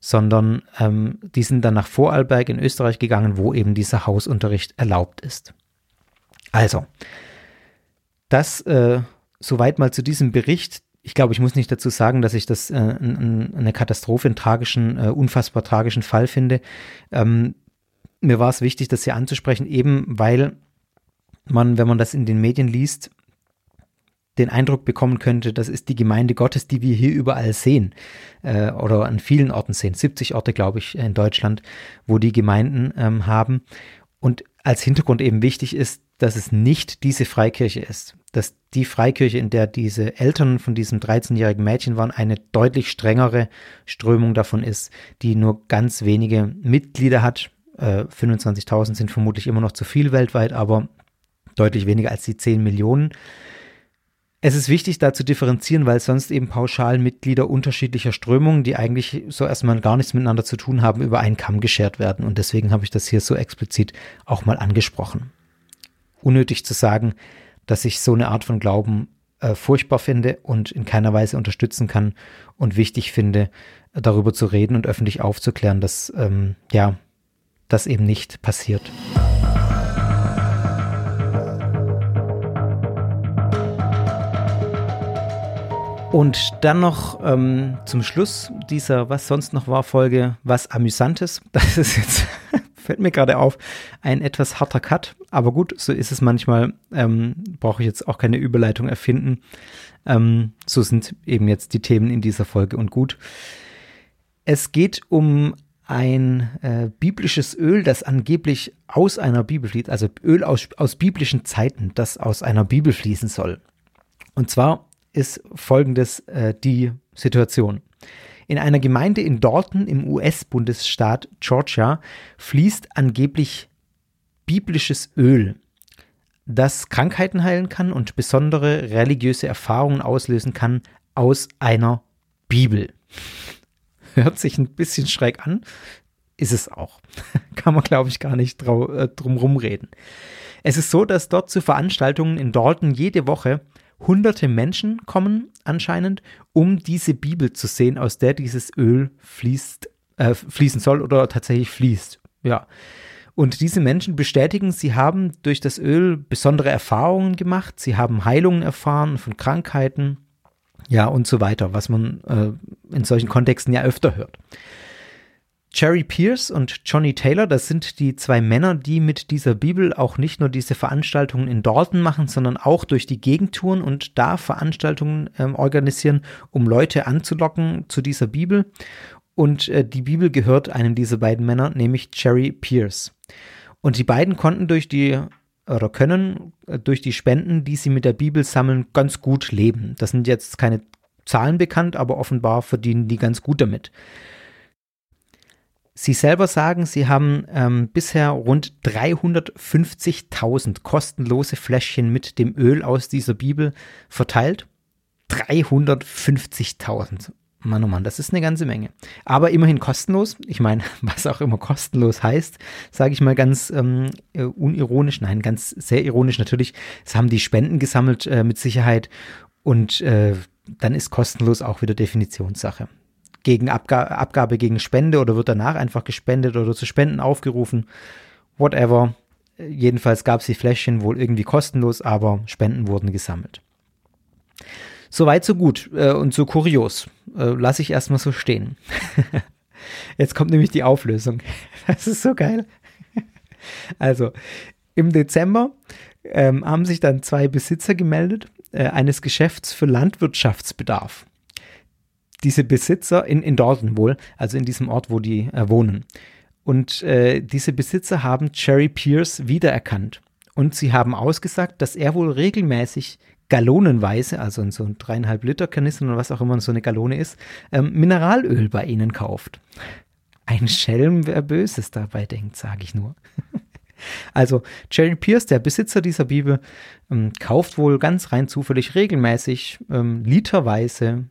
[SPEAKER 1] sondern ähm, die sind dann nach Vorarlberg in Österreich gegangen, wo eben dieser Hausunterricht erlaubt ist. Also, das äh, soweit mal zu diesem Bericht. Ich glaube, ich muss nicht dazu sagen, dass ich das äh, eine Katastrophe, einen tragischen, äh, unfassbar tragischen Fall finde. Ähm, mir war es wichtig, das hier anzusprechen, eben weil man, wenn man das in den Medien liest, den Eindruck bekommen könnte, das ist die Gemeinde Gottes, die wir hier überall sehen äh, oder an vielen Orten sehen. 70 Orte, glaube ich, in Deutschland, wo die Gemeinden ähm, haben. Und als Hintergrund eben wichtig ist, dass es nicht diese Freikirche ist. Dass die Freikirche, in der diese Eltern von diesem 13-jährigen Mädchen waren, eine deutlich strengere Strömung davon ist, die nur ganz wenige Mitglieder hat, äh, 25.000 sind vermutlich immer noch zu viel weltweit, aber deutlich weniger als die 10 Millionen. Es ist wichtig, da zu differenzieren, weil sonst eben pauschal Mitglieder unterschiedlicher Strömungen, die eigentlich so erstmal gar nichts miteinander zu tun haben, über einen Kamm geschert werden. Und deswegen habe ich das hier so explizit auch mal angesprochen. Unnötig zu sagen, dass ich so eine Art von Glauben äh, furchtbar finde und in keiner Weise unterstützen kann und wichtig finde, darüber zu reden und öffentlich aufzuklären, dass ähm, ja, das eben nicht passiert. Und dann noch ähm, zum Schluss dieser Was sonst noch war Folge was Amüsantes. Das ist jetzt, fällt mir gerade auf, ein etwas harter Cut. Aber gut, so ist es manchmal. Ähm, Brauche ich jetzt auch keine Überleitung erfinden. Ähm, so sind eben jetzt die Themen in dieser Folge und gut. Es geht um ein äh, biblisches Öl, das angeblich aus einer Bibel fließt, also Öl aus, aus biblischen Zeiten, das aus einer Bibel fließen soll. Und zwar ist folgendes äh, die Situation. In einer Gemeinde in Dorton im US-Bundesstaat Georgia fließt angeblich biblisches Öl, das Krankheiten heilen kann und besondere religiöse Erfahrungen auslösen kann aus einer Bibel. Hört sich ein bisschen schräg an, ist es auch. kann man, glaube ich, gar nicht äh, drum rumreden. Es ist so, dass dort zu Veranstaltungen in Dorton jede Woche hunderte Menschen kommen anscheinend, um diese Bibel zu sehen, aus der dieses Öl fließt, äh, fließen soll oder tatsächlich fließt. Ja. Und diese Menschen bestätigen, sie haben durch das Öl besondere Erfahrungen gemacht, sie haben Heilungen erfahren von Krankheiten, ja und so weiter, was man äh, in solchen Kontexten ja öfter hört. Jerry Pierce und Johnny Taylor, das sind die zwei Männer, die mit dieser Bibel auch nicht nur diese Veranstaltungen in Dalton machen, sondern auch durch die Gegend touren und da Veranstaltungen ähm, organisieren, um Leute anzulocken zu dieser Bibel. Und äh, die Bibel gehört einem dieser beiden Männer, nämlich Jerry Pierce. Und die beiden konnten durch die oder können äh, durch die Spenden, die sie mit der Bibel sammeln, ganz gut leben. Das sind jetzt keine Zahlen bekannt, aber offenbar verdienen die ganz gut damit. Sie selber sagen, Sie haben ähm, bisher rund 350.000 kostenlose Fläschchen mit dem Öl aus dieser Bibel verteilt. 350.000. Mann, oh Mann, das ist eine ganze Menge. Aber immerhin kostenlos. Ich meine, was auch immer kostenlos heißt, sage ich mal ganz ähm, äh, unironisch, nein, ganz sehr ironisch natürlich. Es haben die Spenden gesammelt äh, mit Sicherheit und äh, dann ist kostenlos auch wieder Definitionssache gegen Abga Abgabe gegen Spende oder wird danach einfach gespendet oder zu Spenden aufgerufen. Whatever. Jedenfalls gab es die Fläschchen wohl irgendwie kostenlos, aber Spenden wurden gesammelt. Soweit, so gut äh, und so kurios. Äh, Lasse ich erstmal so stehen. Jetzt kommt nämlich die Auflösung. Das ist so geil. Also, im Dezember ähm, haben sich dann zwei Besitzer gemeldet äh, eines Geschäfts für Landwirtschaftsbedarf diese Besitzer in, in Dalton wohl, also in diesem Ort, wo die äh, wohnen. Und äh, diese Besitzer haben Jerry Pierce wiedererkannt. Und sie haben ausgesagt, dass er wohl regelmäßig gallonenweise, also in so dreieinhalb Liter Kanistern oder was auch immer so eine Gallone ist, ähm, Mineralöl bei ihnen kauft. Ein Schelm, wer Böses dabei denkt, sage ich nur. Also Jerry Pierce, der Besitzer dieser Bibel, ähm, kauft wohl ganz rein zufällig regelmäßig ähm, literweise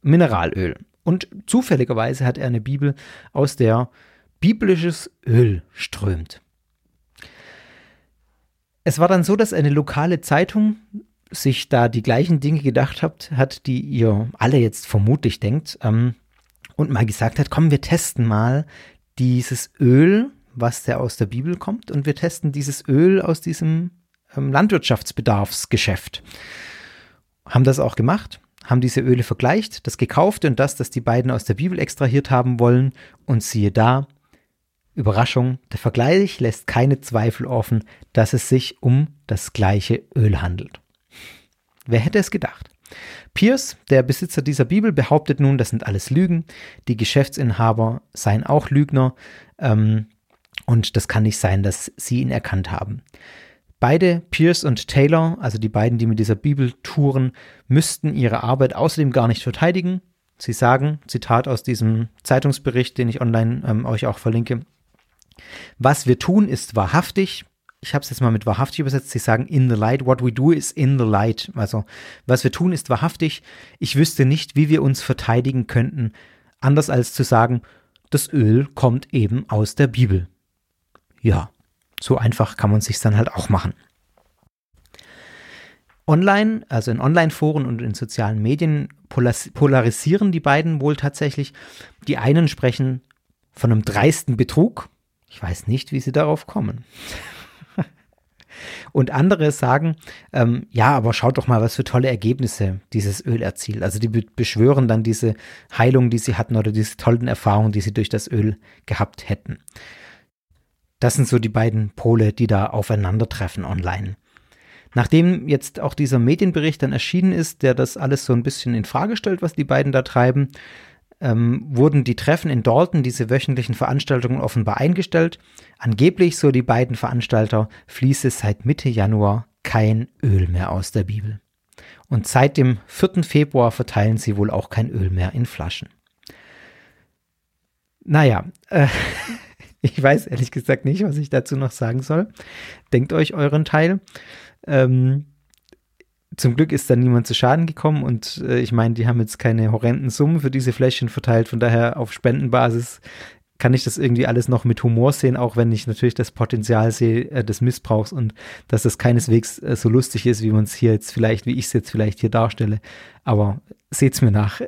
[SPEAKER 1] Mineralöl. Und zufälligerweise hat er eine Bibel, aus der biblisches Öl strömt. Es war dann so, dass eine lokale Zeitung sich da die gleichen Dinge gedacht hat, hat die ihr alle jetzt vermutlich denkt, ähm, und mal gesagt hat, komm, wir testen mal dieses Öl, was der aus der Bibel kommt, und wir testen dieses Öl aus diesem ähm, Landwirtschaftsbedarfsgeschäft. Haben das auch gemacht haben diese Öle vergleicht, das gekaufte und das, das die beiden aus der Bibel extrahiert haben wollen. Und siehe da, Überraschung, der Vergleich lässt keine Zweifel offen, dass es sich um das gleiche Öl handelt. Wer hätte es gedacht? Pierce, der Besitzer dieser Bibel, behauptet nun, das sind alles Lügen. Die Geschäftsinhaber seien auch Lügner. Ähm, und das kann nicht sein, dass sie ihn erkannt haben. Beide, Pierce und Taylor, also die beiden, die mit dieser Bibel touren, müssten ihre Arbeit außerdem gar nicht verteidigen. Sie sagen, Zitat aus diesem Zeitungsbericht, den ich online ähm, euch auch verlinke, was wir tun, ist wahrhaftig. Ich habe es jetzt mal mit wahrhaftig übersetzt. Sie sagen in the light. What we do is in the light. Also was wir tun, ist wahrhaftig. Ich wüsste nicht, wie wir uns verteidigen könnten, anders als zu sagen, das Öl kommt eben aus der Bibel. Ja, so einfach kann man sich dann halt auch machen. Online, also in Online-Foren und in sozialen Medien polarisieren die beiden wohl tatsächlich. Die einen sprechen von einem dreisten Betrug. Ich weiß nicht, wie sie darauf kommen. Und andere sagen, ähm, ja, aber schaut doch mal, was für tolle Ergebnisse dieses Öl erzielt. Also die beschwören dann diese Heilung, die sie hatten oder diese tollen Erfahrungen, die sie durch das Öl gehabt hätten. Das sind so die beiden Pole, die da aufeinandertreffen online. Nachdem jetzt auch dieser Medienbericht dann erschienen ist, der das alles so ein bisschen in Frage stellt, was die beiden da treiben, ähm, wurden die Treffen in Dalton, diese wöchentlichen Veranstaltungen offenbar eingestellt. Angeblich, so die beiden Veranstalter, fließe seit Mitte Januar kein Öl mehr aus der Bibel. Und seit dem 4. Februar verteilen sie wohl auch kein Öl mehr in Flaschen. Naja, äh, ich weiß ehrlich gesagt nicht, was ich dazu noch sagen soll. Denkt euch euren Teil. Ähm, zum Glück ist da niemand zu Schaden gekommen und äh, ich meine, die haben jetzt keine horrenden Summen für diese Fläschchen verteilt. Von daher auf Spendenbasis kann ich das irgendwie alles noch mit Humor sehen, auch wenn ich natürlich das Potenzial sehe äh, des Missbrauchs und dass das keineswegs äh, so lustig ist, wie man es hier jetzt vielleicht, wie ich es jetzt vielleicht hier darstelle. Aber seht's mir nach.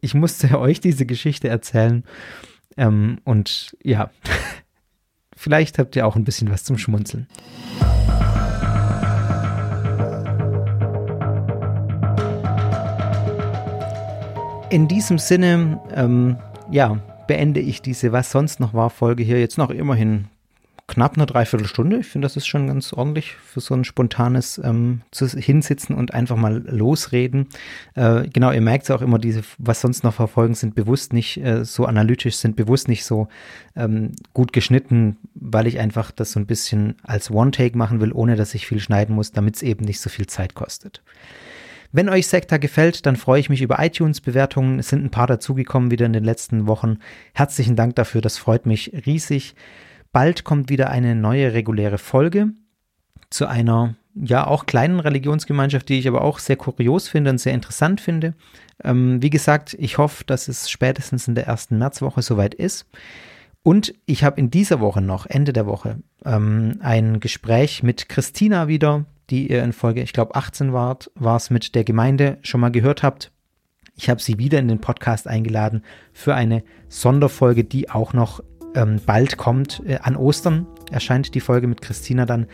[SPEAKER 1] Ich musste euch diese Geschichte erzählen. Ähm, und ja, vielleicht habt ihr auch ein bisschen was zum Schmunzeln. In diesem Sinne, ähm, ja, beende ich diese Was sonst noch war Folge hier jetzt noch immerhin knapp eine Dreiviertelstunde. Ich finde, das ist schon ganz ordentlich für so ein spontanes ähm, Hinsitzen und einfach mal losreden. Äh, genau, ihr merkt es auch immer, diese, was sonst noch verfolgen, sind bewusst nicht äh, so analytisch, sind bewusst nicht so ähm, gut geschnitten, weil ich einfach das so ein bisschen als One-Take machen will, ohne dass ich viel schneiden muss, damit es eben nicht so viel Zeit kostet. Wenn euch Sekta gefällt, dann freue ich mich über iTunes-Bewertungen. Es sind ein paar dazugekommen wieder in den letzten Wochen. Herzlichen Dank dafür, das freut mich riesig. Bald kommt wieder eine neue reguläre Folge zu einer ja auch kleinen Religionsgemeinschaft, die ich aber auch sehr kurios finde und sehr interessant finde. Ähm, wie gesagt, ich hoffe, dass es spätestens in der ersten Märzwoche soweit ist. Und ich habe in dieser Woche noch, Ende der Woche, ähm, ein Gespräch mit Christina wieder, die ihr in Folge, ich glaube 18 wart, war es mit der Gemeinde schon mal gehört habt. Ich habe sie wieder in den Podcast eingeladen für eine Sonderfolge, die auch noch ähm, bald kommt. Äh, an Ostern erscheint die Folge mit Christina dann.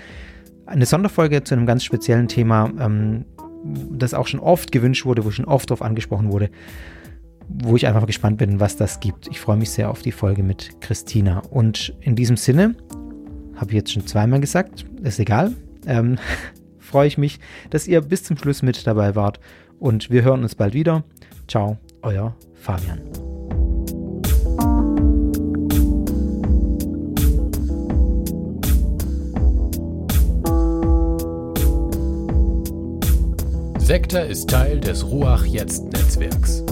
[SPEAKER 1] Eine Sonderfolge zu einem ganz speziellen Thema, ähm, das auch schon oft gewünscht wurde, wo schon oft darauf angesprochen wurde, wo ich einfach gespannt bin, was das gibt. Ich freue mich sehr auf die Folge mit Christina. Und in diesem Sinne, habe ich jetzt schon zweimal gesagt, ist egal. Ähm, freue ich mich, dass ihr bis zum Schluss mit dabei wart. Und wir hören uns bald wieder. Ciao, euer Fabian.
[SPEAKER 2] Sekta ist Teil des Ruach Jetzt Netzwerks.